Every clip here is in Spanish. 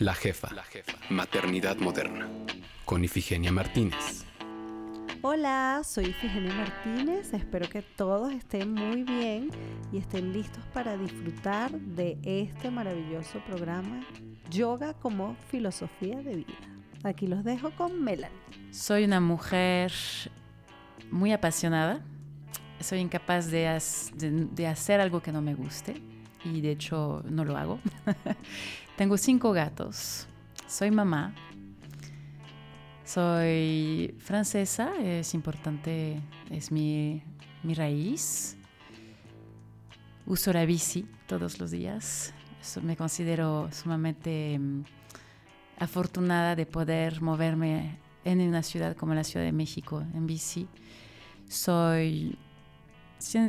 La jefa. Maternidad moderna. Con Ifigenia Martínez. Hola, soy Ifigenia Martínez. Espero que todos estén muy bien y estén listos para disfrutar de este maravilloso programa Yoga como filosofía de vida. Aquí los dejo con Melanie. Soy una mujer muy apasionada. Soy incapaz de, de hacer algo que no me guste y de hecho no lo hago. Tengo cinco gatos. Soy mamá. Soy francesa, es importante, es mi, raíz. Uso la bici todos los días. me considero sumamente mm, afortunada de poder moverme en una ciudad como la Ciudad de México en bici. Soy,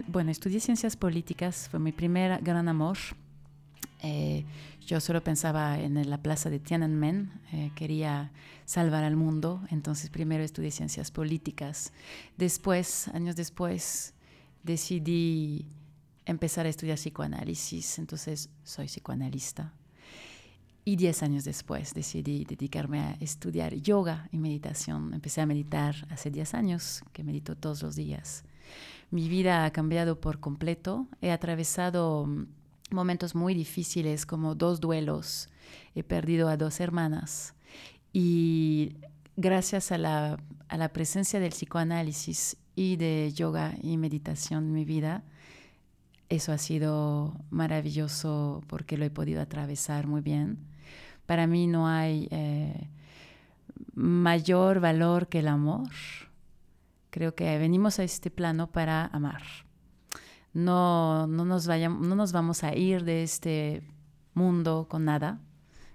bueno, estudié ciencias políticas, fue mi primer gran amor. Eh, yo solo pensaba en la plaza de Tiananmen, eh, quería salvar al mundo, entonces primero estudié ciencias políticas. Después, años después, decidí empezar a estudiar psicoanálisis, entonces soy psicoanalista. Y diez años después decidí dedicarme a estudiar yoga y meditación. Empecé a meditar hace diez años, que medito todos los días. Mi vida ha cambiado por completo. He atravesado momentos muy difíciles como dos duelos. He perdido a dos hermanas y gracias a la, a la presencia del psicoanálisis y de yoga y meditación en mi vida, eso ha sido maravilloso porque lo he podido atravesar muy bien. Para mí no hay eh, mayor valor que el amor. Creo que venimos a este plano para amar no, no, nos vayamos, no nos vamos a ir de este mundo con nada,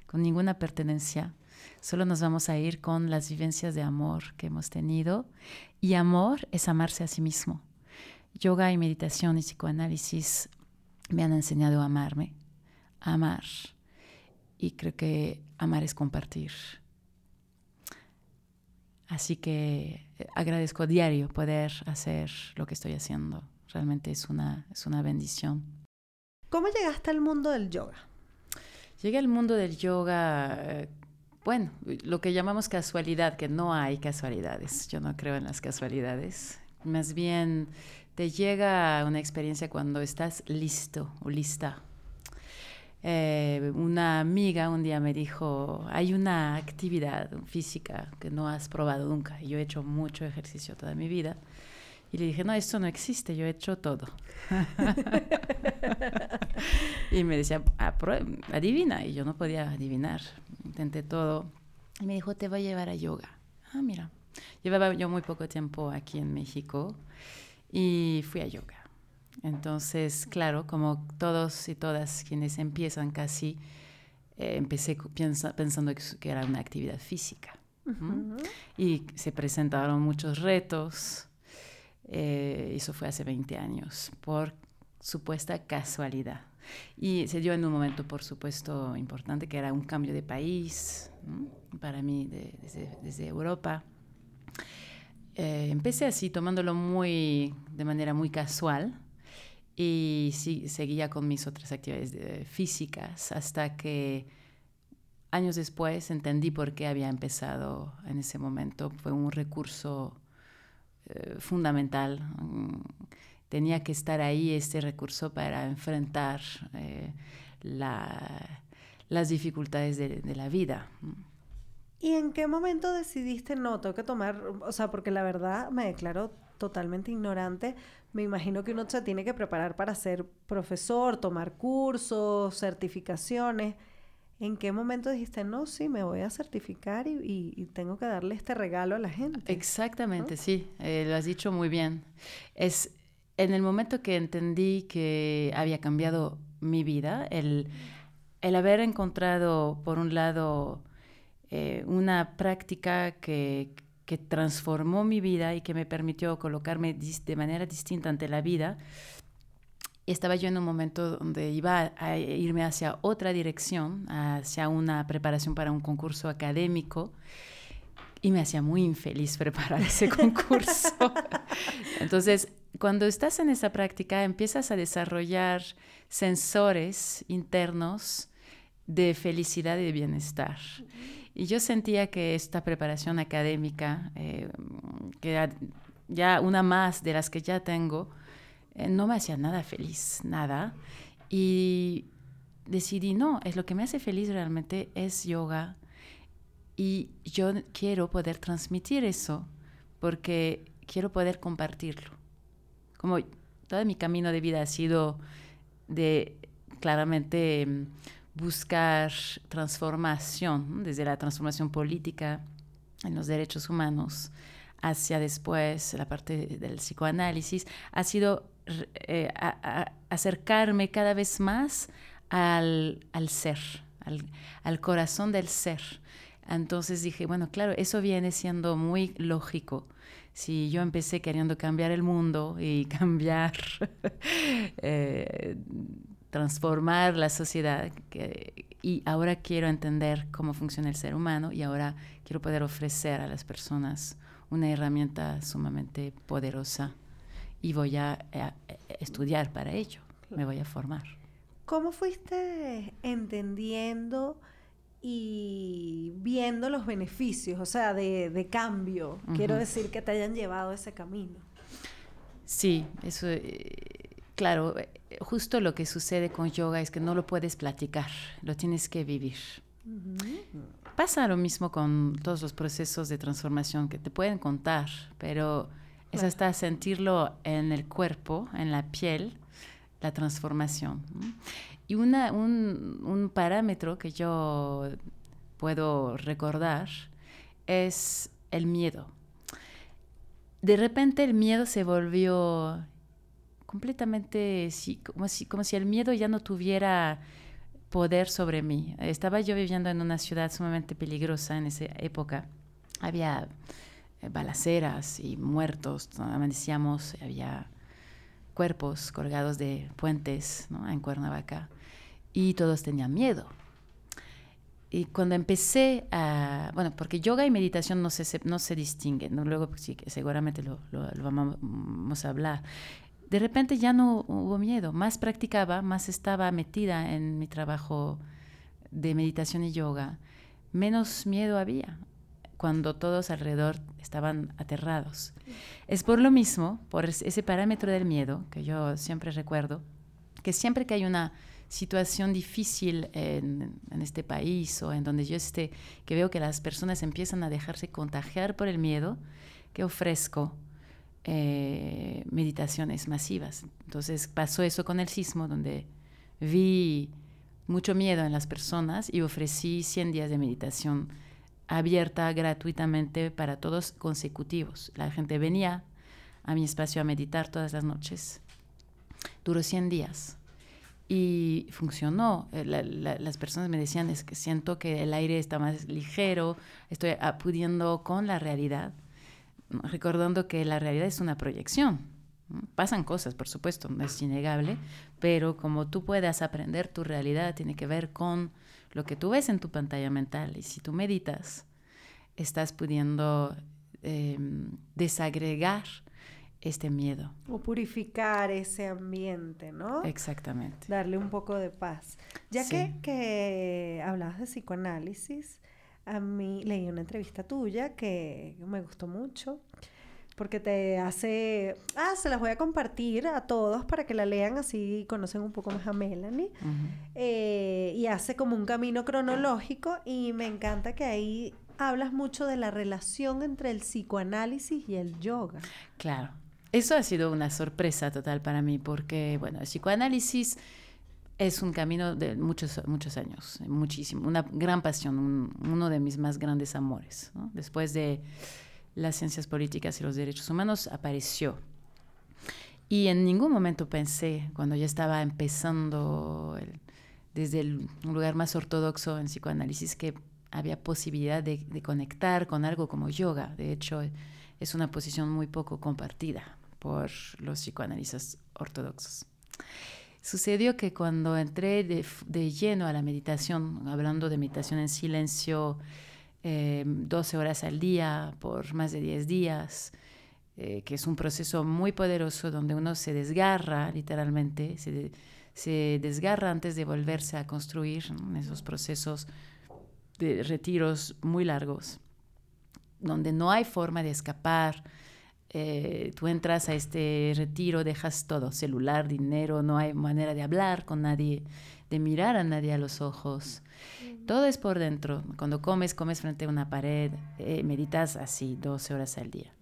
con ninguna pertenencia. Solo nos vamos a ir con las vivencias de amor que hemos tenido. Y amor es amarse a sí mismo. Yoga y meditación y psicoanálisis me han enseñado a amarme, a amar. Y creo que amar es compartir. Así que eh, agradezco a diario poder hacer lo que estoy haciendo realmente es una, es una bendición. ¿Cómo llegaste al mundo del yoga? Llegué al mundo del yoga, eh, bueno, lo que llamamos casualidad, que no hay casualidades. Yo no creo en las casualidades. Más bien te llega una experiencia cuando estás listo o lista. Eh, una amiga un día me dijo, hay una actividad física que no has probado nunca. Yo he hecho mucho ejercicio toda mi vida y le dije, no, esto no existe, yo he hecho todo. y me decía, adivina. Y yo no podía adivinar. Intenté todo. Y me dijo, te voy a llevar a yoga. Ah, mira. Llevaba yo muy poco tiempo aquí en México y fui a yoga. Entonces, claro, como todos y todas quienes empiezan casi, eh, empecé pensando que era una actividad física. Y se presentaron muchos retos eh, eso fue hace 20 años, por supuesta casualidad. Y se dio en un momento, por supuesto, importante, que era un cambio de país, para mí, desde, Europa. Eh, empecé así, tomándolo muy, de manera muy casual, y sí, seguía con mis otras actividades físicas hasta que años después entendí por qué había empezado en ese momento. Fue un recurso eh, fundamental. Mm, tenía que estar ahí este recurso para enfrentar eh, las dificultades de, la vida. ¿Y en qué momento decidiste no, tengo que tomar, o sea, porque la verdad me declaro totalmente ignorante, me imagino que uno se tiene que preparar para ser profesor, tomar cursos, certificaciones. ¿En qué momento dijiste, no, sí, me voy a certificar y, tengo que darle este regalo a la gente? Exactamente, sí, eh, lo has dicho muy bien. Es en el momento que entendí que había cambiado mi vida, el, el haber encontrado, por un lado, eh, una práctica que, que transformó mi vida y que me permitió colocarme de manera distinta ante la vida, estaba yo en un momento donde iba a irme hacia otra dirección, hacia una preparación para un concurso académico. Y me hacía muy infeliz preparar ese concurso. Entonces, cuando estás en esa práctica, empiezas a desarrollar sensores internos de felicidad y de bienestar. Y yo sentía que esta preparación académica, eh, que ya una más de las que ya tengo, eh, no me hacía nada feliz, nada. Y decidí, no, es lo que me hace feliz realmente es yoga. Y yo quiero poder transmitir eso porque quiero poder compartirlo. Como todo mi camino de vida ha sido de claramente buscar transformación, desde la transformación política en los derechos humanos hacia después la parte del psicoanálisis, ha sido eh, acercarme cada vez más al, ser, al, corazón del ser. Entonces dije, bueno, claro, eso viene siendo muy lógico. Si yo empecé queriendo cambiar el mundo y cambiar, eh, transformar la sociedad, y ahora quiero entender cómo funciona el ser humano y ahora quiero poder ofrecer a las personas una herramienta sumamente poderosa y voy a, estudiar para ello, me voy a formar. ¿Cómo fuiste entendiendo y viendo los beneficios, o sea, de, cambio? Quiero decir que te hayan llevado ese camino. Sí, eso, eh, claro, eh, justo lo que sucede con yoga es que no lo puedes platicar, lo tienes que vivir. Pasa lo mismo con todos los procesos de transformación que te pueden contar, pero es hasta sentirlo en el cuerpo, en la piel, la transformación. Y una, un, un, parámetro que yo puedo recordar es el miedo. De repente el miedo se volvió completamente como, si, como si el miedo ya no tuviera poder sobre mí. Estaba yo viviendo en una ciudad sumamente peligrosa en esa época. Había balaceras y muertos, amanecíamos, había cuerpos colgados de puentes en Cuernavaca y todos tenían miedo. Y cuando empecé a, bueno, porque yoga y meditación no se, no se distinguen, luego sí, seguramente lo, vamos a hablar, de repente ya no hubo miedo, más practicaba, más estaba metida en mi trabajo de meditación y yoga, menos miedo había cuando todos alrededor estaban aterrados. Es por lo mismo, por ese parámetro del miedo, que yo siempre recuerdo, que siempre que hay una situación difícil en, este país o en donde yo esté, que veo que las personas empiezan a dejarse contagiar por el miedo, que ofrezco eh, meditaciones masivas. Entonces pasó eso con el sismo, donde vi mucho miedo en las personas y ofrecí 100 días de meditación abierta gratuitamente para todos consecutivos. La gente venía a mi espacio a meditar todas las noches. Duró 100 días y funcionó. Eh, las personas me decían es que siento que el aire está más ligero, estoy apudiendo con la realidad recordando que la realidad es una proyección. Pasan cosas, por supuesto, no es innegable, pero como tú puedas aprender tu realidad tiene que ver con lo que tú ves en tu pantalla mental. Y si tú meditas, estás pudiendo em, desagregar este miedo. O purificar ese ambiente, ¿no? Exactamente. Darle un poco de paz. Ya que, que hablabas de psicoanálisis, a mí leí una entrevista tuya que me gustó mucho porque te hace, ah, se las voy a compartir a todos para que la lean así conocen un poco más a Melanie. Eh, y hace como un camino cronológico y me encanta que ahí hablas mucho de la relación entre el psicoanálisis y el yoga. Claro, eso ha sido una sorpresa total para mí porque, bueno, el psicoanálisis es un camino de muchos, muchos años, muchísimo, una gran pasión, uno de mis más grandes amores. Después de las ciencias políticas y los derechos humanos apareció. Y en ningún momento pensé, cuando ya estaba empezando desde el, un lugar más ortodoxo en psicoanálisis, que había posibilidad de, de conectar con algo como yoga. De hecho, es una posición muy poco compartida por los psicoanalistas ortodoxos. Sucedió que cuando entré de, lleno a la meditación, hablando de meditación en silencio, 12 eh, horas al día por más de 10 días, eh, que es un proceso muy poderoso donde uno se desgarra literalmente, se, se desgarra antes de volverse a construir en esos procesos de retiros muy largos, donde no hay forma de escapar. Eh, tú entras a este retiro, dejas todo, celular, dinero, no hay manera de hablar con nadie, de mirar a nadie a los ojos. Todo es por dentro. Cuando comes, comes frente a una pared, eh, meditas así 12 horas al día.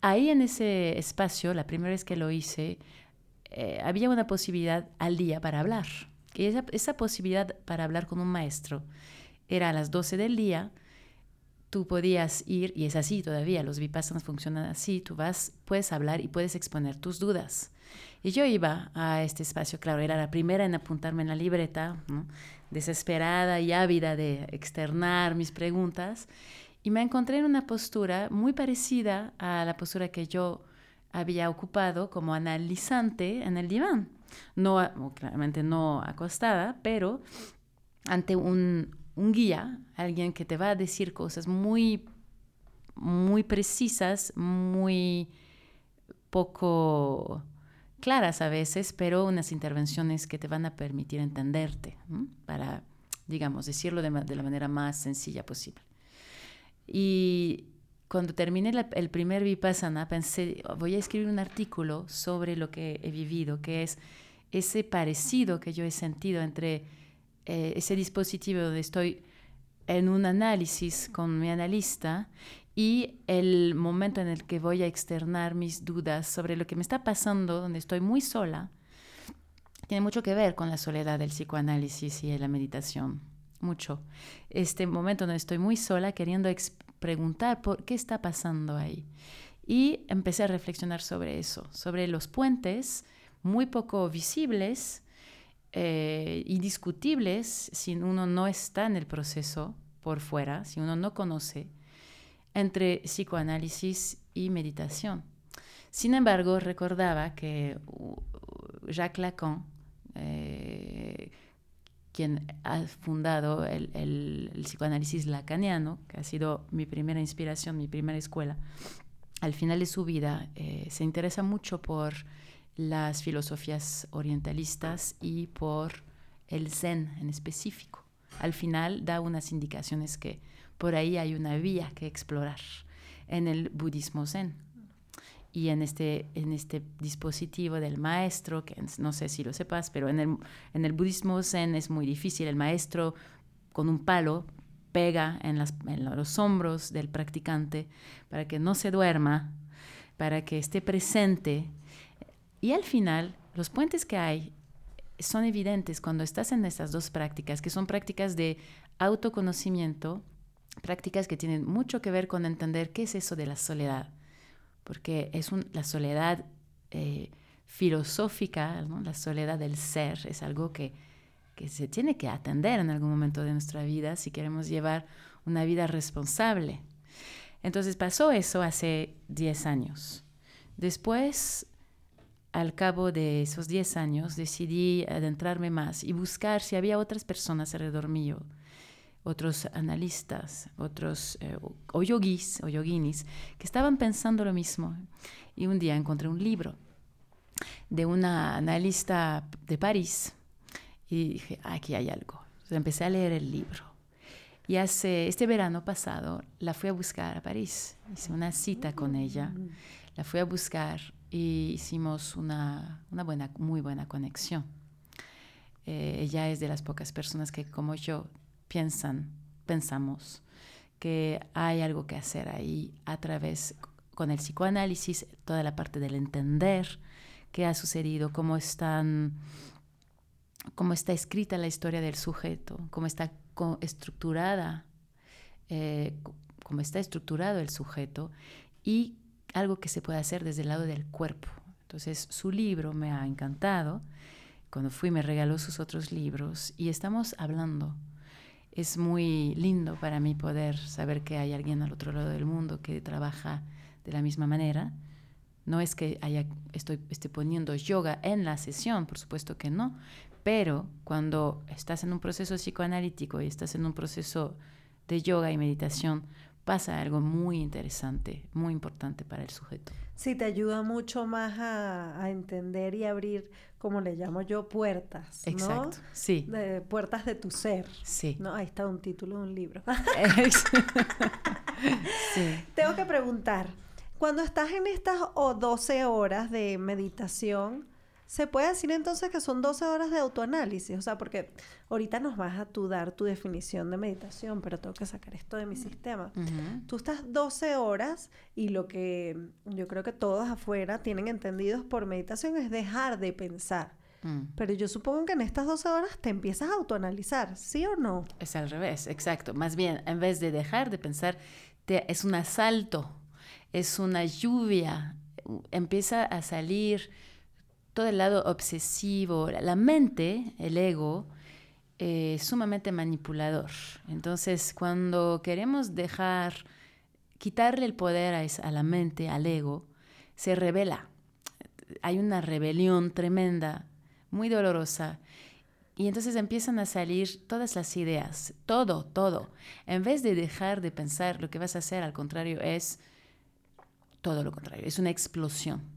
Ahí en ese espacio, la primera vez que lo hice, eh, había una posibilidad al día para hablar. Y esa, esa, posibilidad para hablar con un maestro era a las 12 del día. Tú podías ir, y es así todavía, los vipassanas funcionan así, tú vas, puedes hablar y puedes exponer tus dudas. Y yo iba a este espacio, claro, era la primera en apuntarme en la libreta, desesperada y ávida de externar mis preguntas, y me encontré en una postura muy parecida a la postura que yo había ocupado como analizante en el diván. No, claramente no acostada, pero ante un, un guía, alguien que te va a decir cosas muy, muy precisas, muy poco claras a veces, pero unas intervenciones que te van a permitir entenderte, para, digamos, decirlo de, la manera más sencilla posible. Y cuando terminé el primer Vipassana, pensé, voy a escribir un artículo sobre lo que he vivido, que es ese parecido que yo he sentido entre eh, ese dispositivo donde estoy en un análisis con mi analista y el momento en el que voy a externar mis dudas sobre lo que me está pasando, donde estoy muy sola, tiene mucho que ver con la soledad del psicoanálisis y la meditación. Mucho. Este momento donde estoy muy sola queriendo preguntar por qué está pasando ahí. Y empecé a reflexionar sobre eso, sobre los puentes muy poco visibles eh, y discutibles si uno no está en el proceso por fuera, si uno no conoce entre psicoanálisis y meditación. Sin embargo, recordaba que Jacques Lacan, eh, quien ha fundado el, psicoanálisis lacaniano, que ha sido mi primera inspiración, mi primera escuela, al final de su vida eh, se interesa mucho por las filosofías orientalistas y por el zen en específico. Al final da unas indicaciones que por ahí hay una vía que explorar en el budismo zen. Y en este, en este dispositivo del maestro, que no sé si lo sepas, pero en el, en el budismo zen es muy difícil. El maestro con un palo pega en, en los hombros del practicante para que no se duerma, para que esté presente. Y al final, los puentes que hay son evidentes cuando estás en estas dos prácticas, que son prácticas de autoconocimiento prácticas que tienen mucho que ver con entender qué es eso de la soledad, porque es la soledad eh, filosófica, la soledad del ser, es algo que, que se tiene que atender en algún momento de nuestra vida si queremos llevar una vida responsable. Entonces pasó eso hace 10 años. Después, al cabo de esos 10 años, decidí adentrarme más y buscar si había otras personas alrededor mío otros analistas, otros eh, o que estaban pensando lo mismo. Y un día encontré un libro de una analista de París y dije, aquí hay algo. Entonces empecé a leer el libro. Y hace este verano pasado la fui a buscar a París. Hice una cita con ella. La fui a buscar y hicimos una, una buena, muy buena conexión. Eh, ella es de las pocas personas que, como yo, piensan, pensamos que hay algo que hacer ahí a través con el psicoanálisis, toda la parte del entender qué ha sucedido, cómo están cómo está escrita la historia del sujeto, cómo está estructurada, eh, cómo está estructurado el sujeto y algo que se puede hacer desde el lado del cuerpo. Entonces, su libro me ha encantado. Cuando fui me regaló sus otros libros y estamos hablando es muy lindo para mí poder saber que hay alguien al otro lado del mundo que trabaja de la misma manera. No es que haya, esté poniendo yoga en la sesión, por supuesto que no, pero cuando estás en un proceso psicoanalítico y estás en un proceso de yoga y meditación, pasa algo muy interesante, muy importante para el sujeto. Sí, te ayuda mucho más a, a entender y abrir, como le llamo yo, puertas. ¿no? Exacto, sí. De, puertas de tu ser. Sí. ¿no? Ahí está un título de un libro. sí. Tengo que preguntar, cuando estás en estas o 12 horas de meditación, ¿se puede decir entonces que son 12 horas de autoanálisis? O sea, porque ahorita nos vas a tú dar tu definición de meditación, pero tengo que sacar esto de mi sistema. Ujú. Tú estás 12 horas y lo que yo creo que todos afuera tienen entendidos por meditación es dejar de pensar. Mm. Pero yo supongo que en estas 12 horas te empiezas a autoanalizar, ¿sí o no? Es al revés, exacto. Más bien, en vez de dejar de pensar, te- es un asalto, es una lluvia. Empieza a salir todo el lado obsesivo. La- mente, el ego, eh, sumamente manipulador. Entonces, cuando queremos dejar, quitarle el poder a, a la mente, al ego, se revela. Hay una rebelión tremenda, muy dolorosa. Y entonces empiezan a salir todas las ideas, todo, todo. En vez de dejar de pensar, lo que vas a hacer, al contrario, es todo lo contrario, es una explosión.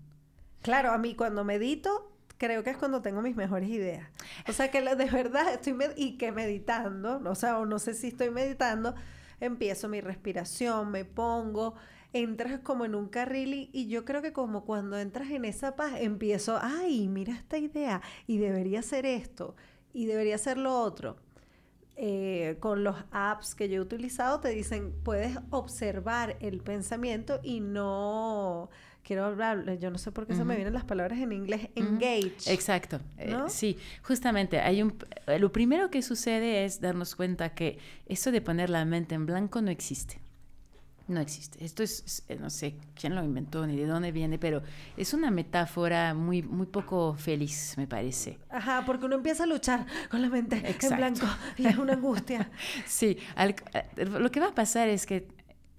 Claro, a mí cuando medito, creo que es cuando tengo mis mejores ideas. O sea que de verdad estoy y que meditando, o sea, o no sé si estoy meditando, empiezo mi respiración, me pongo, entras como en un carril y, yo creo que como cuando entras en esa paz, empiezo, ay, mira esta idea y debería ser esto y debería ser lo otro. Eh, con los apps que yo he utilizado te dicen, puedes observar el pensamiento y no, quiero hablar, yo no sé por qué se me vienen las palabras en inglés, engage. Exacto. eh, ¿No? sí, justamente hay un eh, lo primero que sucede es darnos cuenta que eso de poner la mente en blanco no existe. No existe. Esto es, eh, no sé quién lo inventó ni de dónde viene, pero es una metáfora muy, muy poco feliz, me parece. Ajá, porque uno empieza a luchar con la mente Exacto. en blanco y es una angustia. Sí, al- lo que va a pasar es que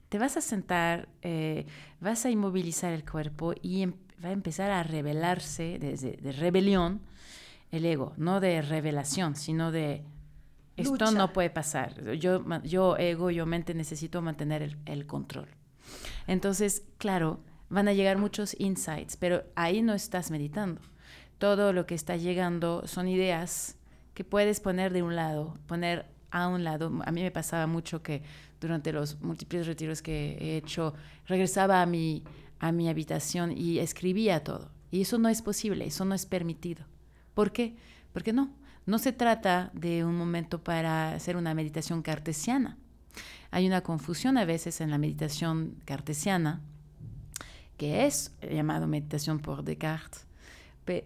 te vas a sentar, eh, vas a inmovilizar el cuerpo y em- va a empezar a revelarse desde de rebelión el ego, no de revelación, sino de esto Lucha. no puede pasar. Yo, yo ego, yo mente necesito mantener el, el control. Entonces, claro, van a llegar muchos insights, pero ahí no estás meditando. Todo lo que está llegando son ideas que puedes poner de un lado, poner a un lado. A mí me pasaba mucho que durante los múltiples retiros que he hecho, regresaba a mi, a mi habitación y escribía todo. Y eso no es posible, eso no es permitido. ¿Por qué? Porque no, no se trata de un momento para hacer una meditación cartesiana. Hay una confusión a veces en la meditación cartesiana, que es llamado meditación por Descartes,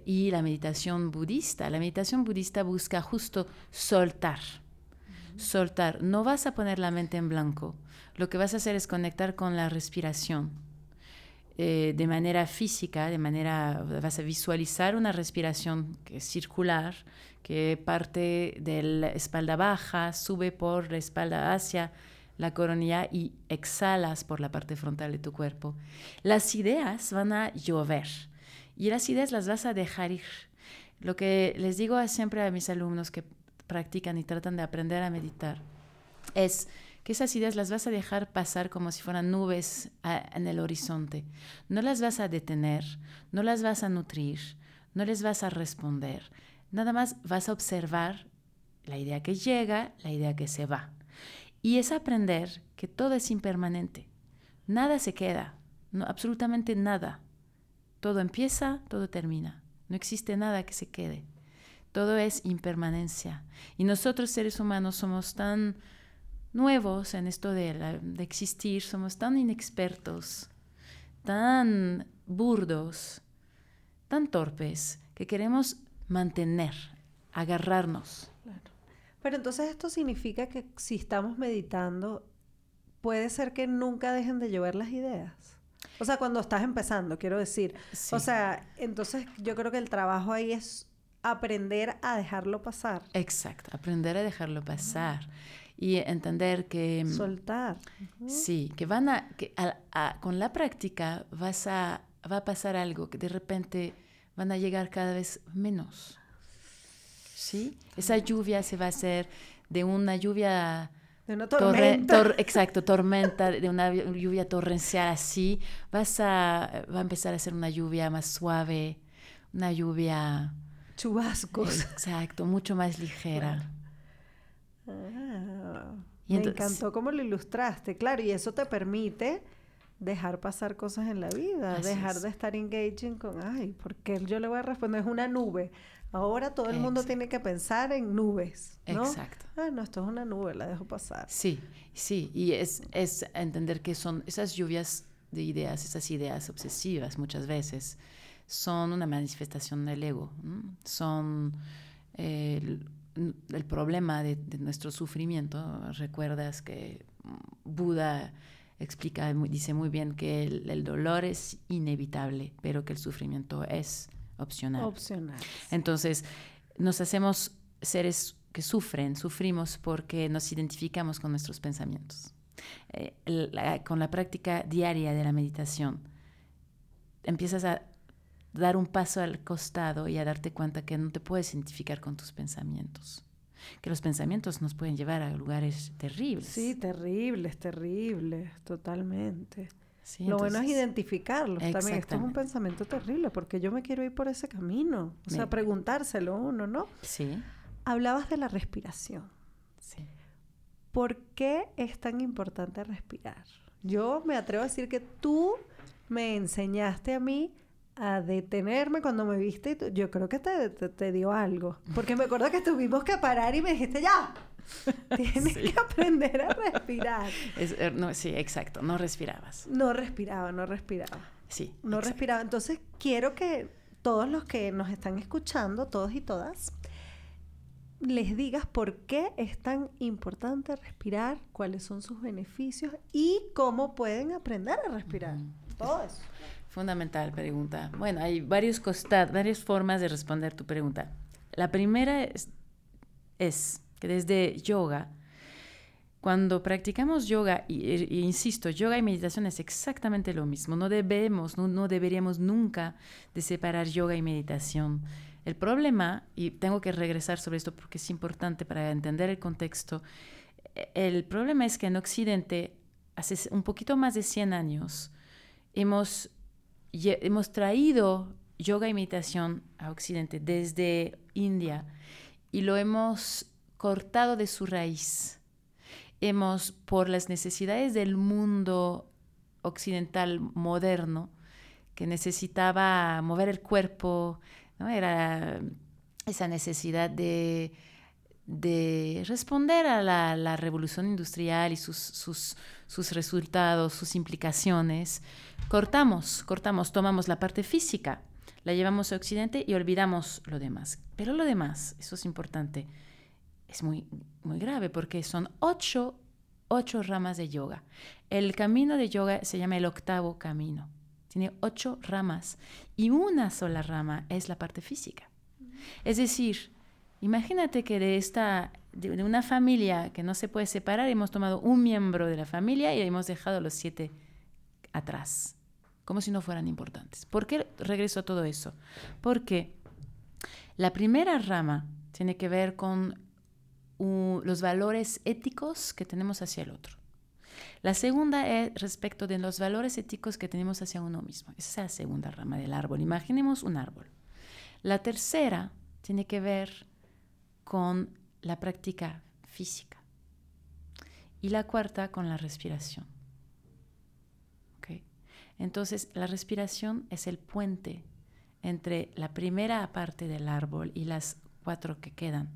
y la meditación budista. La meditación budista busca justo soltar, soltar. No vas a poner la mente en blanco. Lo que vas a hacer es conectar con la respiración. eh, de manera física, de manera, vas a visualizar una respiración que es circular, que parte de la espalda baja, sube por la espalda hacia la coronilla y exhalas por la parte frontal de tu cuerpo. Las ideas van a llover y las ideas las vas a dejar ir. Lo que les digo siempre a mis alumnos que practican y tratan de aprender a meditar es que esas ideas las vas a dejar pasar como si fueran nubes en el horizonte. No las vas a detener, no las vas a nutrir, no les vas a responder. Nada más vas a observar la idea que llega, la idea que se va. Y es aprender que todo es impermanente. Nada se queda, no, absolutamente nada. Todo empieza, todo termina. No existe nada que se quede. Todo es impermanencia. Y nosotros seres humanos somos tan nuevos en esto de, la- de existir, somos tan inexpertos, tan burdos, tan torpes, que queremos mantener, agarrarnos. Claro. Pero entonces esto significa que si estamos meditando, puede ser que nunca dejen de llover las ideas. O sea, cuando estás empezando, quiero decir. Sí. O sea, entonces yo creo que el trabajo ahí es aprender a dejarlo pasar, Exacto, aprender a dejarlo pasar y entender que... mm, soltar. Sí, que van a, que a- a- con la práctica vas a, va a pasar algo que de repente van a llegar cada vez menos. ¿Sí? Esa lluvia se va a hacer de una lluvia De una torre- tormenta. tor- exacto, tormenta, de una lluvia torrencial así, vas a, va a empezar a ser una lluvia más suave, una lluvia, Chubascos. exacto, mucho más ligera. Ah, Y me entonces- encantó cómo lo ilustraste, claro, y eso te permite dejar pasar cosas en la vida, dejar es. de estar engaging con, ay, porque yo le voy a responder, es una nube. Ahora todo el mundo tiene que pensar en nubes, ¿no? Exacto. Ah, no, esto es una nube, la dejo pasar. Sí, sí, y es, es entender que son esas lluvias de ideas, esas ideas obsesivas muchas veces, son una manifestación del ego, son eh, el, el problema de, de nuestro sufrimiento. Recuerdas que Buda explica, dice muy bien que el, el dolor es inevitable, pero que el sufrimiento es opcional. Opcional. Entonces, nos hacemos seres que sufren, sufrimos porque nos identificamos con nuestros pensamientos. Eh, la- con la práctica diaria de la meditación, empiezas a dar un paso al costado y a darte cuenta que no te puedes identificar con tus pensamientos, que los pensamientos nos pueden llevar a lugares terribles. Sí, terribles, terribles, totalmente. Sí, Lo bueno es identificarlos también. Esto es un pensamiento terrible porque yo me quiero ir por ese camino. O sea, preguntárselo uno, ¿no? Sí, Hablabas de la respiración. sí. ¿Por qué es tan importante respirar? Yo me atrevo a decir que tú me enseñaste a mí a detenerme cuando me viste y tú- yo creo que te, te- te dio algo. Porque me acuerdo que tuvimos que parar y me dijiste, ya, tienes Sí. que aprender a respirar. Es- er, no, sí, exacto, no respirabas. No respiraba, no respiraba. Sí. No exacto. respiraba. Entonces quiero que todos los que nos están escuchando, todos y todas, les digas por qué es tan importante respirar, cuáles son sus beneficios y cómo pueden aprender a respirar. Todo eso. Fundamental pregunta. Bueno, hay varios costa- varias formas de responder tu pregunta. La primera es, es que desde yoga, cuando practicamos yoga, y, y insisto, yoga y meditación es exactamente lo mismo. No debemos, no, no deberíamos nunca de separar yoga y meditación. El problema, y tengo que regresar sobre esto porque es importante para entender el contexto, e- el problema es que en Occidente, hace un poquito más de 100 años, hemos, hemos traído yoga y meditación a Occidente desde India y lo hemos cortado de su raíz. Hemos, por las necesidades del mundo occidental moderno, que necesitaba mover el cuerpo, ¿no? era esa necesidad de, de responder a la, revolución industrial y sus, sus, sus resultados, sus implicaciones, cortamos, cortamos, tomamos la parte física, la llevamos a Occidente y olvidamos lo demás. Pero lo demás, eso es importante, es muy, muy grave porque son ocho, ocho ramas de yoga. El camino de yoga se llama el octavo camino. Tiene ocho ramas y una sola rama es la parte física. Es decir, imagínate que de esta de, una familia que no se puede separar hemos tomado un miembro de la familia y hemos dejado los siete atrás, como si no fueran importantes. ¿Por qué regreso a todo eso? Porque la primera rama tiene que ver con los valores éticos que tenemos hacia el otro. La segunda es respecto de los valores éticos que tenemos hacia uno mismo. Esa es la segunda rama del árbol. Imaginemos un árbol. La tercera tiene que ver con la práctica física. Y la cuarta con la respiración. Entonces, la respiración es el puente entre la primera parte del árbol y las cuatro que quedan.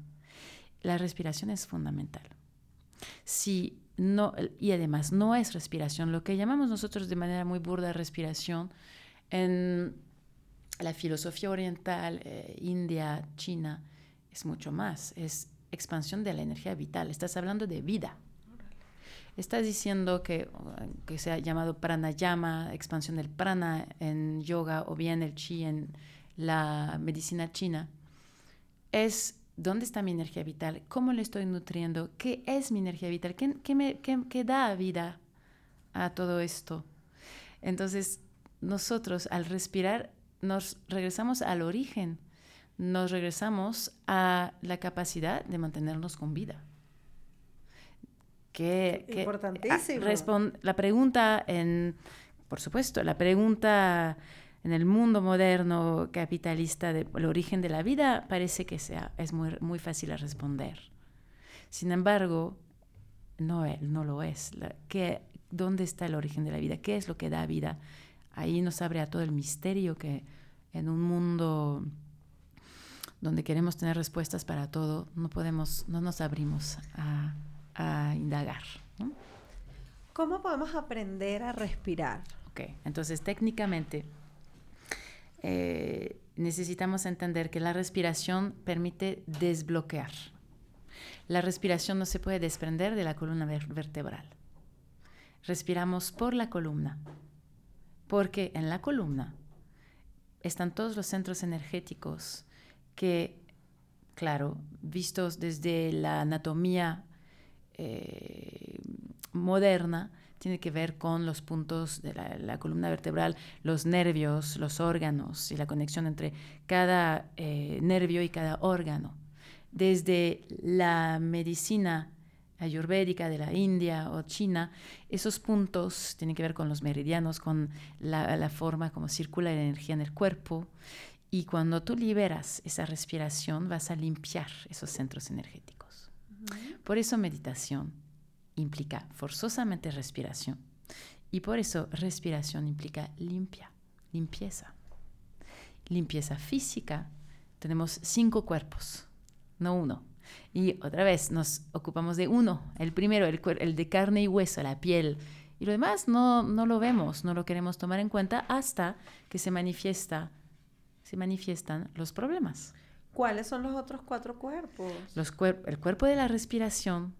La respiración es fundamental. Si no, y además no es respiración, lo que llamamos nosotros de manera muy burda respiración en la filosofía oriental, eh, India, China, es mucho más, es expansión de la energía vital, estás hablando de vida. Estás diciendo que, que se ha llamado pranayama, expansión del prana en yoga o bien el chi en la medicina china, es dónde está mi energía vital, cómo le estoy nutriendo, qué es mi energía vital, qué, qué me, qué, qué da vida a todo esto. Entonces, nosotros al respirar nos regresamos al origen, nos regresamos a la capacidad de mantenernos con vida. que, que- Importantísimo. ah, respon- la pregunta en, por supuesto, la pregunta en el mundo moderno capitalista del origen de la vida parece que sea, es muy, muy fácil de responder. Sin embargo, no, e- no lo es. La- ¿qué- ¿Dónde está el origen de la vida? ¿Qué es lo que da vida? Ahí nos abre a todo el misterio que en un mundo donde queremos tener respuestas para todo, no podemos, no nos abrimos a, a indagar. ¿no? ¿Cómo podemos aprender a respirar? Ok, entonces técnicamente eh, necesitamos entender que la respiración permite desbloquear. La respiración no se puede desprender de la columna ver- vertebral. Respiramos por la columna, porque en la columna están todos los centros energéticos que, claro, vistos desde la anatomía eh, moderna, tiene que ver con los puntos de la, columna vertebral, los nervios, los órganos y la conexión entre cada eh, nervio y cada órgano. Desde la medicina ayurvédica de la India o China, esos puntos tienen que ver con los meridianos, con la, la forma como circula la energía en el cuerpo. Y cuando tú liberas esa respiración, vas a limpiar esos centros energéticos. Por eso meditación implica forzosamente respiración. Y por eso respiración implica limpia, limpieza. Limpieza física. Tenemos cinco cuerpos, no uno. Y otra vez nos ocupamos de uno, el primero, el, el de carne y hueso, la piel. Y lo demás no, no lo vemos, no lo queremos tomar en cuenta hasta que se manifiesta, se manifiestan los problemas. ¿Cuáles son los otros cuatro cuerpos? Los cuer- el cuerpo de la respiración,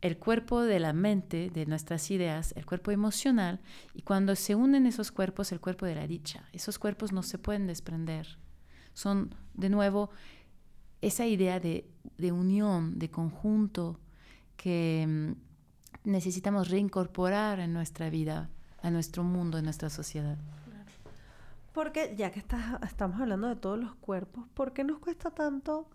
el cuerpo de la mente, de nuestras ideas, el cuerpo emocional, y cuando se unen esos cuerpos, el cuerpo de la dicha. Esos cuerpos no se pueden desprender. Son, de nuevo, esa idea de, de unión, de conjunto, que mm, necesitamos reincorporar en nuestra vida, a nuestro mundo, en nuestra sociedad. Porque ya que estás- estamos hablando de todos los cuerpos, ¿por qué nos cuesta tanto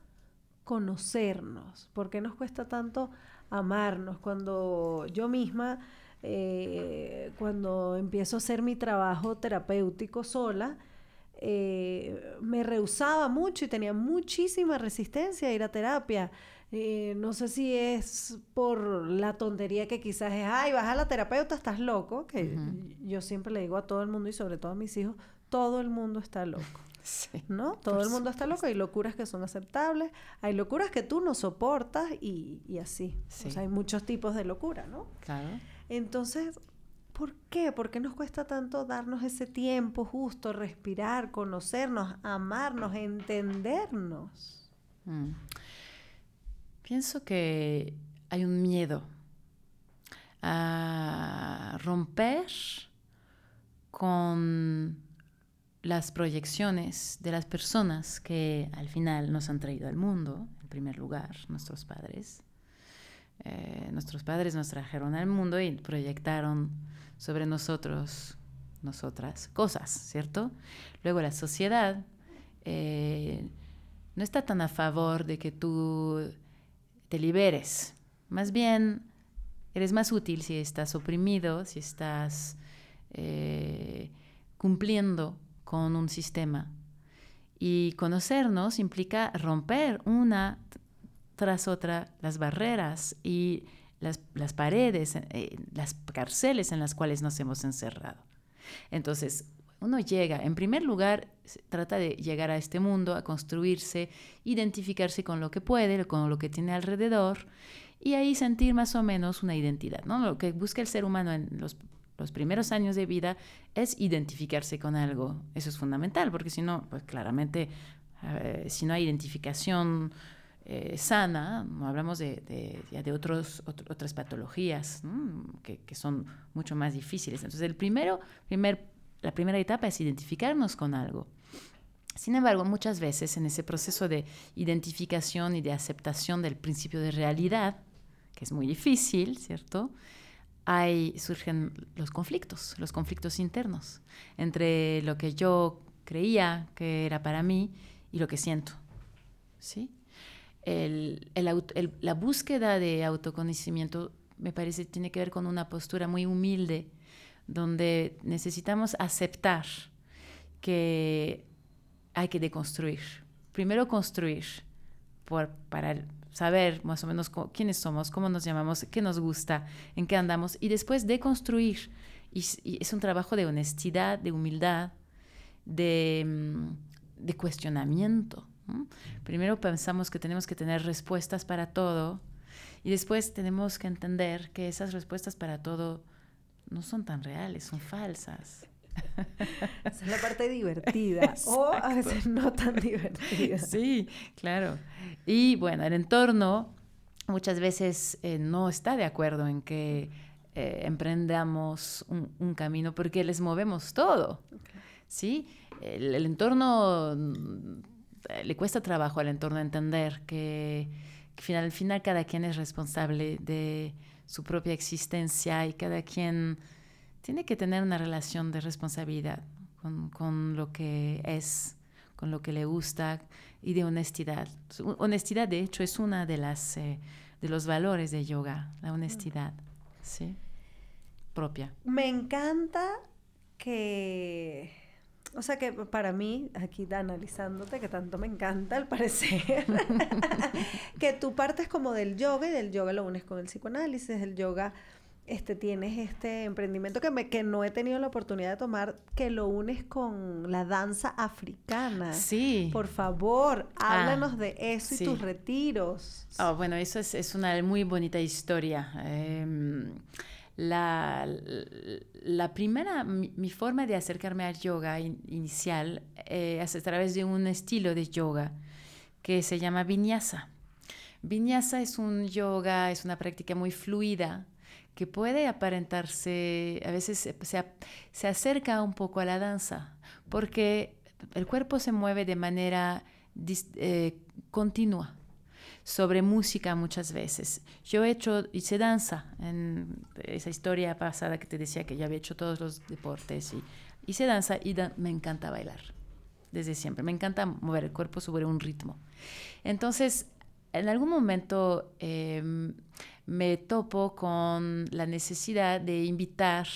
conocernos? ¿Por qué nos cuesta tanto amarnos? Cuando yo misma, eh, cuando empiezo a hacer mi trabajo terapéutico sola, eh, me rehusaba mucho y tenía muchísima resistencia a ir a terapia. Eh, no sé si es por la tontería que quizás es, ay, vas a la terapeuta, estás loco, que yo siempre le digo a todo el mundo y sobre todo a mis hijos, todo el mundo está loco, Sí. ¿no? Todo el mundo está loco, hay locuras que son aceptables, hay locuras que tú no soportas y, y así. Sí. O sea, hay muchos tipos de locura, ¿no? Claro. Entonces, ¿por qué? ¿Por qué nos cuesta tanto darnos ese tiempo justo, respirar, conocernos, amarnos, entendernos? Mm. Pienso que hay un miedo a romper con las proyecciones de las personas que al final nos han traído al mundo, en primer lugar, nuestros padres. Eh, nuestros padres nos trajeron al mundo y proyectaron sobre nosotros, nosotras, cosas, ¿cierto? Luego la sociedad eh, no está tan a favor de que tú te liberes. Más bien, eres más útil si estás oprimido, si estás eh, cumpliendo con un sistema. Y conocernos implica romper una tras otra las barreras y las, las paredes, eh, las cárceles en las cuales nos hemos encerrado. Entonces, uno llega, en primer lugar, trata de llegar a este mundo, a construirse, identificarse con lo que puede, con lo que tiene alrededor, y ahí sentir más o menos una identidad. ¿no? Lo que busca el ser humano en los, los primeros años de vida es identificarse con algo. Eso es fundamental, porque si no, pues claramente, eh, si no hay identificación eh, sana, hablamos de, de, de otros, otro- otras patologías que, que son mucho más difíciles. Entonces, el primero, primer, la primera etapa es identificarnos con algo. Sin embargo, muchas veces en ese proceso de identificación y de aceptación del principio de realidad, que es muy difícil, ¿cierto? Hay, surgen los conflictos, los conflictos internos, entre lo que yo creía que era para mí y lo que siento. ¿sí? La búsqueda de autoconocimiento me parece tiene que ver con una postura muy humilde, donde necesitamos aceptar que hay que deconstruir. Primero construir por, para saber más o menos quiénes somos, cómo nos llamamos, qué nos gusta, en qué andamos, y después deconstruir. Y, es un trabajo de honestidad, de humildad, de, mm, de cuestionamiento. Primero pensamos que tenemos que tener respuestas para todo y después tenemos que entender que esas respuestas para todo no son tan reales, son falsas. Esa es la parte divertida o a veces no tan divertida. Sí, claro. Y bueno, el entorno muchas veces eh, no está de acuerdo en que eh, emprendamos un, camino porque les movemos todo. ¿sí? El, entorno mm, le cuesta trabajo al entorno entender que, al final cada quien es responsable de su propia existencia y cada quien tiene que tener una relación de responsabilidad con, lo que es, con lo que le gusta y de honestidad. Honestidad, de hecho, es una de las eh, de los valores de yoga, la honestidad, sí, propia. Me encanta que o sea que para mí, aquí analizándote, que tanto me encanta al parecer, que tú partes como del yoga y del yoga lo unes con el psicoanálisis, el yoga este, tienes este emprendimiento que, me, que no he tenido la oportunidad de tomar, que lo unes con la danza africana. Sí. Por favor, ah, háblanos de eso y tus retiros. Oh, bueno, eso es, es, una muy bonita historia. Eh, la, la, primera, mi, forma de acercarme al yoga inicial eh, es a través de un estilo de yoga que se llama vinyasa. Vinyasa es un yoga, es una práctica muy fluida que puede aparentarse, a veces se, se acerca un poco a la danza, porque el cuerpo se mueve de manera eh, continua sobre música muchas veces. Yo he hecho, hice danza en esa historia pasada que te decía que ya había hecho todos los deportes y hice danza y me encanta bailar desde siempre. Me encanta mover el cuerpo sobre un ritmo. Entonces, en algún momento em, me topo con la necesidad de invitar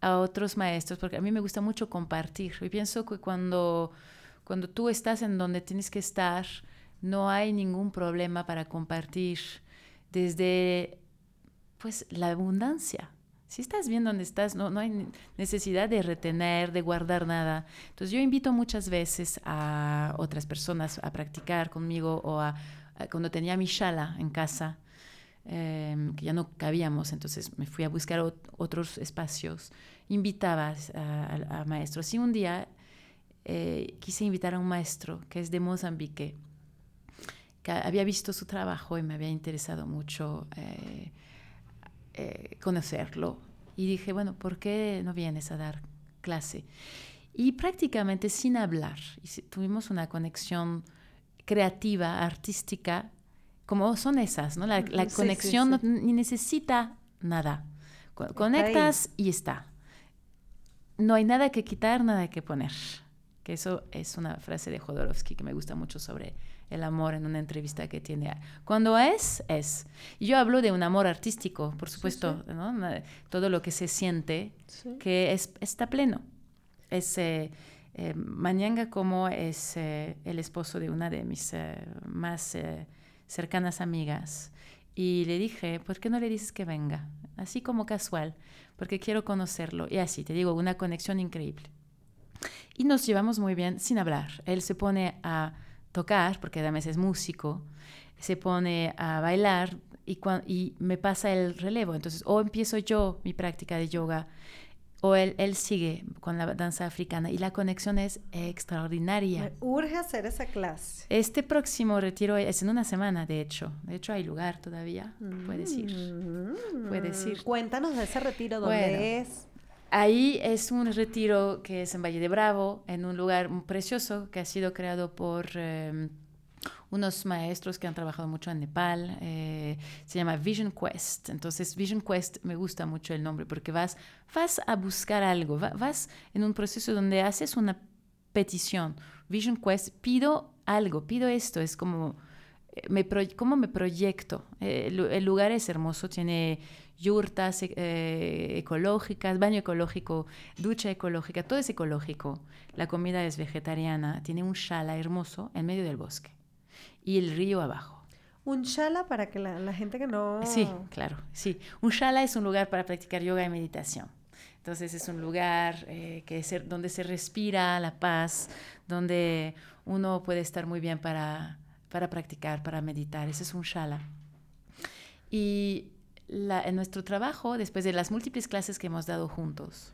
a otros maestros, porque a mí me gusta mucho compartir. Y pienso que cuando, cuando tú estás en donde tienes que estar, no hay ningún problema para compartir desde pues la abundancia. Si estás bien donde estás, no, no hay necesidad de retener, de guardar nada. Entonces yo invito muchas veces a otras personas a practicar conmigo o a, cuando tenía mi shala en casa, em, que ya no cabíamos, entonces me fui a buscar otros espacios, invitaba a, maestros. Y un día eh, quise invitar a un maestro que es de Mozambique, había visto su trabajo y me había interesado mucho eh, eh, conocerlo. Y dije, bueno, ¿por qué no vienes a dar clase? Y prácticamente sin hablar, tuvimos una conexión creativa, artística, como son esas, ¿no? La, conexión No, ni necesita nada. Conectas y está. No hay nada que quitar, nada que poner. Que eso es una frase de Jodorowsky que me gusta mucho sobre el amor en una entrevista que tiene. Cuando es, es. Yo hablo de un amor artístico, por supuesto, ¿no? todo lo que se siente, que es, está pleno. Es, eh, eh como es eh, el esposo de una de mis eh, más cercanas amigas. Y le dije, ¿por qué no le dices que venga? Así como casual, porque quiero conocerlo. Y así, te digo, una conexión increíble. Y nos llevamos muy bien sin hablar. Él se pone a tocar, porque además es músico, se pone a bailar y, y me pasa el relevo. Entonces, o empiezo yo mi práctica de yoga, o él, él sigue con la danza africana y la conexión es extraordinaria. Me urge hacer esa clase. Este próximo retiro es en una semana, de hecho. De hecho, hay lugar todavía. Puedes ir. Mm. Puedes ir. Cuéntanos de ese retiro, ¿dónde es? Ahí es un retiro que es en Valle de Bravo, en un lugar precioso que ha sido creado por em, unos maestros que han trabajado mucho en Nepal. Eh, se llama Vision Quest. Entonces, Vision Quest me gusta mucho el nombre porque vas, vas a buscar algo, vas en un proceso donde haces una petición. Vision Quest, pido algo, pido esto. Es como me cómo me proyecto. el, lugar es hermoso, tiene yurtas ecológicas, baño ecológico, ducha ecológica, todo es ecológico. La comida es vegetariana, tiene un shala hermoso en medio del bosque y el río abajo. Un shala para que la, gente que no... Sí, claro, sí. Un shala es un lugar para practicar yoga y meditación. Entonces es un lugar eh, que donde se respira la paz, donde uno puede estar muy bien para, para practicar, para meditar. Ese es un shala. Y en nuestro trabajo, después de las múltiples clases que hemos dado juntos,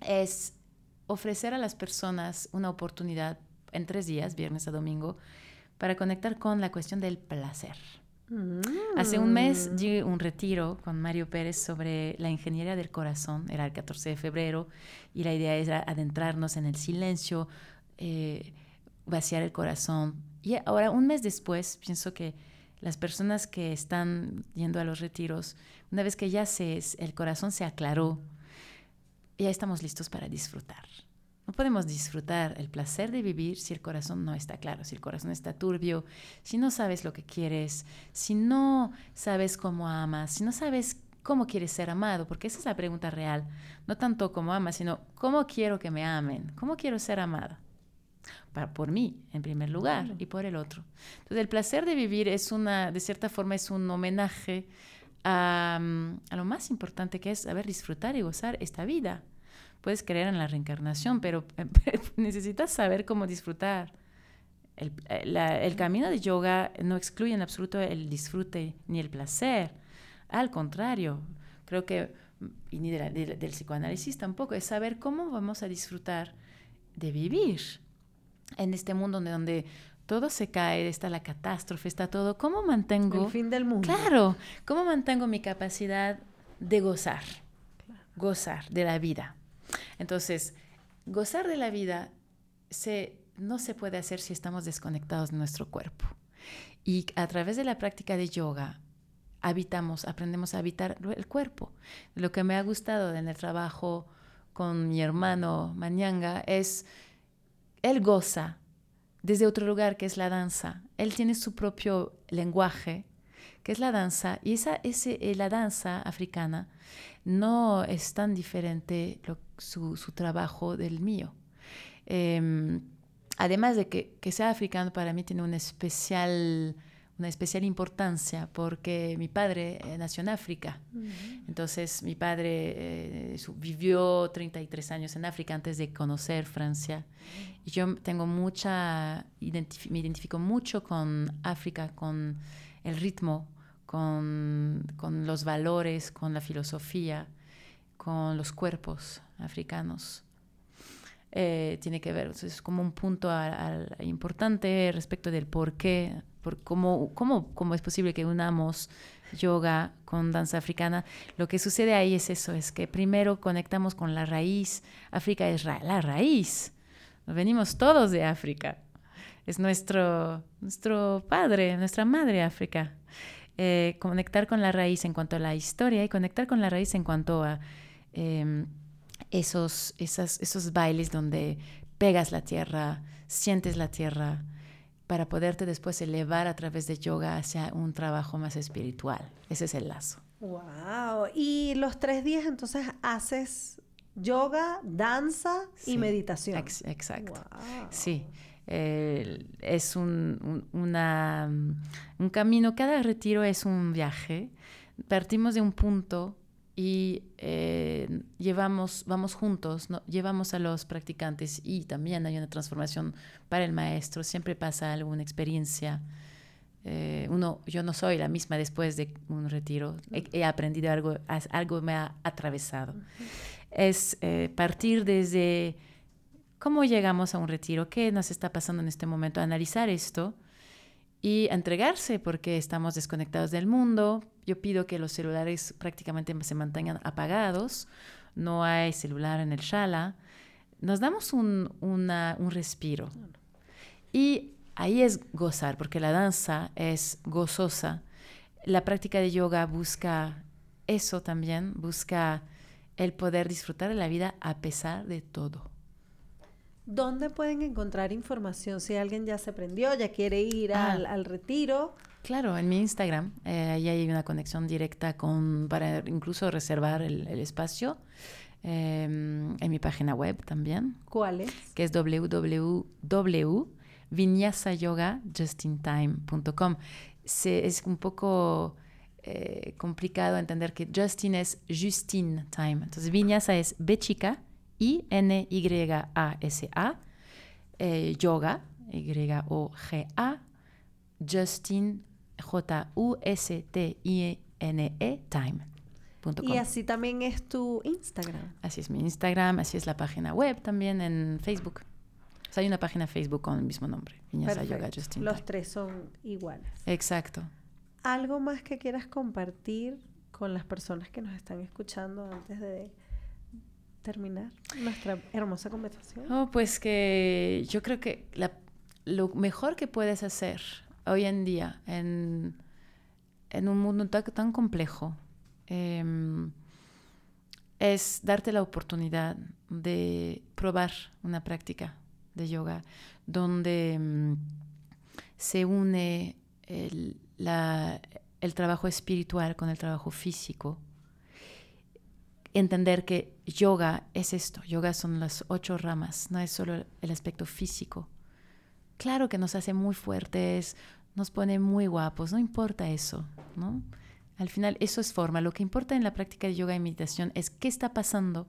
es ofrecer a las personas una oportunidad en tres días, viernes a domingo, para conectar con la cuestión del placer. Hace un mes mm. di un retiro con Mario Pérez sobre la ingeniería del corazón, era el 14 de febrero, y la idea era adentrarnos en el silencio, eh, vaciar el corazón. Y ahora, un mes después, pienso que las personas que están yendo a los retiros, una vez que ya se, el corazón se aclaró, ya estamos listos para disfrutar. No podemos disfrutar el placer de vivir si el corazón no está claro, si el corazón está turbio, si no sabes lo que quieres, si no sabes cómo amas, si no sabes cómo quieres ser amado, porque esa es la pregunta real. No tanto cómo amas, sino cómo quiero que me amen, cómo quiero ser amada. Para, por mí, en primer lugar, y por el otro. Entonces, el placer de vivir es una, de cierta forma, es un homenaje a, a lo más importante que es saber disfrutar y gozar esta vida puedes creer en la reencarnación, pero necesitas saber cómo disfrutar. El, el, camino de yoga no excluye en absoluto el disfrute ni el placer. Al contrario, creo que, y ni del psicoanálisis tampoco, es saber cómo vamos a disfrutar de vivir en este mundo donde, donde todo se cae, está la catástrofe, está todo. ¿Cómo mantengo... El fin del mundo. Claro, ¿cómo mantengo mi capacidad de gozar? Gozar de la vida. Entonces, gozar de la vida no se puede hacer si estamos desconectados de nuestro cuerpo. Y a través de la práctica de yoga, habitamos, aprendemos a habitar el cuerpo. Lo que me ha gustado en el trabajo con mi hermano Mañanga es, él goza desde otro lugar que es la danza. Él tiene su propio lenguaje, que es la danza, y esa, ese, eh, la danza africana no es tan diferente su, trabajo del mío. Em, además de que, sea africano para mí tiene una especial, una especial importancia porque mi padre eh, nació en África. Entonces mi padre eh, vivió 33 años en África antes de conocer Francia. Y yo tengo mucha, me identifico mucho con África, con el ritmo con, con los valores, con la filosofía, con los cuerpos africanos. Eh, tiene que ver, es como un punto importante respecto del por qué, por cómo, cómo, cómo, es posible que unamos yoga con danza africana. Lo que sucede ahí es eso, es que primero conectamos con la raíz. África es la raíz. venimos todos de África. Es nuestro, nuestro padre, nuestra madre África. Eh, conectar con la raíz en cuanto a la historia y conectar con la raíz en cuanto a em, esos, esos bailes donde pegas la tierra, sientes la tierra, para poderte después elevar a través de yoga hacia un trabajo más espiritual. Ese es el lazo. Wow. Y los tres días entonces haces yoga, danza y meditación. exacto. Sí es un, una, un camino, cada retiro es un viaje. Partimos de un punto y eh, llevamos, vamos juntos, ¿no? llevamos a los practicantes y también hay una transformación para el maestro, siempre pasa alguna experiencia. Eh, uno, yo no soy la misma después de un retiro, he, aprendido algo, algo me ha atravesado. Es eh, partir desde ¿Cómo llegamos a un retiro? ¿Qué nos está pasando en este momento? Analizar esto y entregarse porque estamos desconectados del mundo. Yo pido que los celulares prácticamente se mantengan apagados. No hay celular en el shala. Nos damos un, un respiro. Y ahí es gozar, porque la danza es gozosa. La práctica de yoga busca eso también, busca el poder disfrutar de la vida a pesar de todo. ¿Dónde pueden encontrar información si alguien ya se prendió, ya quiere ir Ah. al, al retiro? Claro, en mi Instagram, eh, ahí hay una conexión directa con, para incluso reservar el, el espacio. Eh, en mi página web también, ¿Cuál es? que es www.vinyasayogajustintime.com. Es un poco eh, complicado entender que Justin es Justine Time. Entonces, Vinyasa es B chica, I-N-Y-A-S-A, eh, yoga, Y-O-G-A, Justin, J-U-S-T-I-N-E, time.com. Y así también es tu Instagram. Así es mi Instagram, así es la página web también en Facebook. O sea, hay una página Facebook con el mismo nombre, Vinyasa Yoga. Justin Los Time. tres son iguales. Exacto. ¿Algo más que quieras compartir con las personas que nos están escuchando antes de terminar nuestra hermosa conversación? Oh, pues que yo creo que lo mejor que puedes hacer hoy en día en, un mundo tan, complejo em, es darte la oportunidad de probar una práctica de yoga donde em, se une el trabajo espiritual con el trabajo físico entender que yoga es esto, yoga son las ocho ramas, no es solo el aspecto físico. Claro que nos hace muy fuertes, nos pone muy guapos, no importa eso, ¿no? Al final eso es forma, lo que importa en la práctica de yoga y meditación es qué está pasando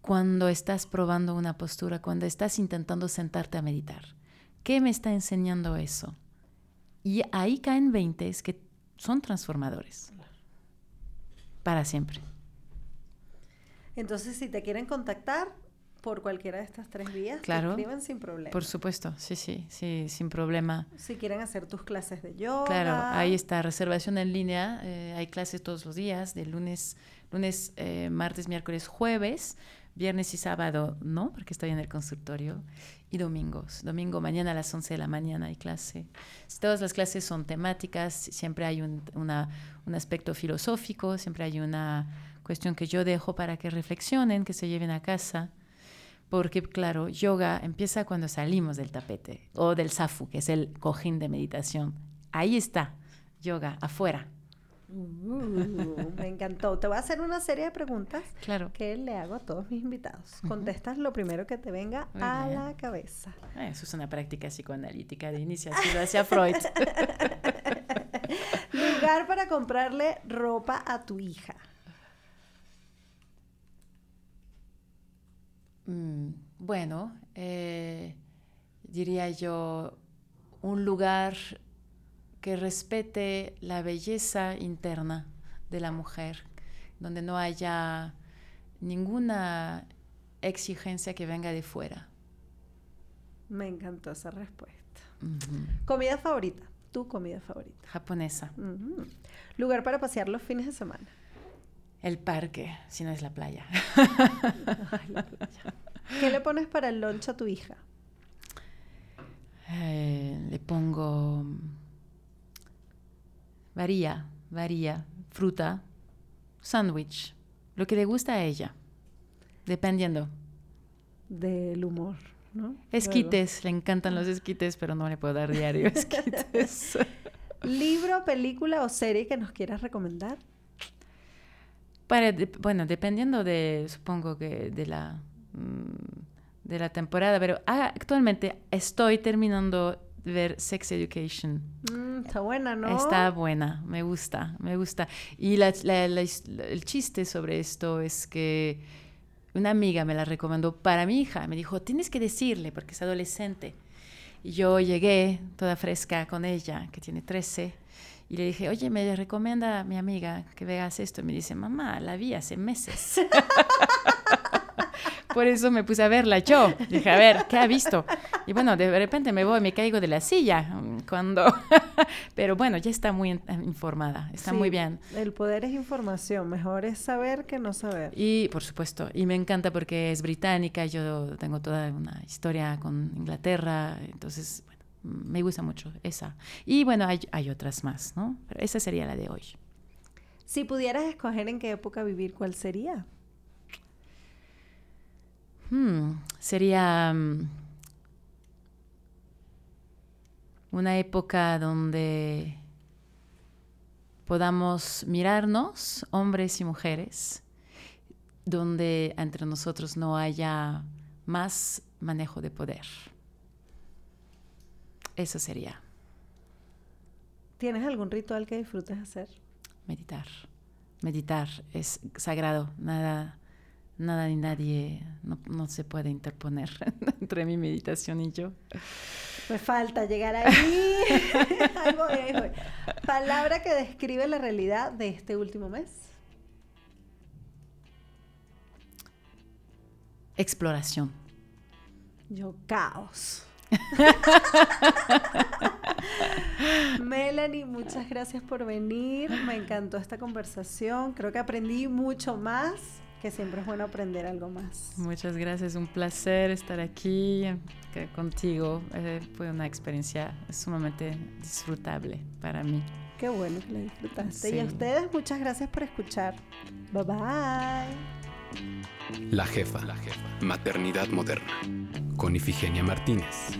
cuando estás probando una postura, cuando estás intentando sentarte a meditar. ¿Qué me está enseñando eso? Y ahí caen 20 que son transformadores. Para siempre. Entonces, si te quieren contactar por cualquiera de estas tres vías, te Claro. escriben sin problema. Por supuesto, sí, sí, sí, sin problema. Si quieren hacer tus clases de yoga. Claro, ahí está, reservación en línea. eh, hay clases todos los días, de lunes, lunes, eh, martes, miércoles, jueves, viernes y sábado, no, porque estoy en el consultorio, y domingos. Domingo, mañana a las 11 de la mañana hay clase. Todas las clases son temáticas, siempre hay un, una- un aspecto filosófico, siempre hay una cuestión que yo dejo para que reflexionen, que se lleven a casa. Porque, claro, yoga empieza cuando salimos del tapete o del zafu, que es el cojín de meditación. Ahí está, yoga, afuera. Uh, me encantó. Te voy a hacer una serie de preguntas Claro. que le hago a todos mis invitados. Contestas lo primero que te venga Muy a bien. la cabeza. Eh, Eso es una práctica psicoanalítica de iniciativa hacia Freud. Lugar para comprarle ropa a tu hija. Mm, bueno, eh, diría yo, un lugar que respete la belleza interna de la mujer, donde no haya ninguna exigencia que venga de fuera. Me encantó esa respuesta. Comida favorita. Tu comida favorita. Japonesa. Lugar para pasear los fines de semana. El parque, si no es la playa. Ay, la playa. ¿Qué le pones para el lunch a tu hija? Eh, le pongo varía, varía, fruta, sándwich, lo que le gusta a ella, dependiendo. Del humor, ¿no? Esquites, le encantan los esquites, pero no le puedo dar diario esquites. Libro, película o serie que nos quieras recomendar. Para, de- bueno, dependiendo de, supongo que de la, mm, de la temporada, pero actualmente estoy terminando de ver Sex Education. Mm, está buena, ¿no? Está buena, me gusta, me gusta. Y la- la- la his- el chiste sobre esto es que una amiga me la recomendó para mi hija. Me dijo, tienes que decirle porque es adolescente. Y yo llegué toda fresca con ella, que tiene 13, y le dije, oye, me recomienda mi amiga que veas esto. Y me dice, mamá, la vi hace meses. Por eso me puse a verla yo. Dije, a ver, ¿qué ha visto? Y bueno, de repente me voy, me caigo de la silla mm, cuando... Pero bueno, ya está muy in- informada, está Sí, muy bien. El poder es información. Mejor es saber que no saber. Y por supuesto, y me encanta porque es británica, yo tengo toda una historia con Inglaterra, entonces, me gusta mucho esa. Y bueno, hay, hay otras más, ¿no? Pero esa sería la de hoy. Si pudieras escoger en qué época vivir, ¿cuál sería? Hmm, sería mm, una época donde podamos mirarnos, hombres y mujeres, donde entre nosotros no haya más manejo de poder. Eso sería. ¿Tienes algún ritual que disfrutes hacer? Meditar. Meditar es sagrado. Nada, nada ni nadie no, no se puede interponer entre mi meditación y yo. Me falta llegar ahí. ahí voy, ahí voy. Palabra que describe la realidad de este último mes. Exploración. Yo caos. Melanie, muchas gracias por venir. Me encantó esta conversación. Creo que aprendí mucho más, que siempre es bueno aprender algo más. Muchas gracias, un placer estar aquí que contigo. Eh, fue una experiencia sumamente disfrutable para mí. Qué bueno que la disfrutaste. Y a ustedes, muchas gracias por escuchar. Bye bye. La jefa. La jefa. Maternidad moderna. Con Ifigenia Martínez.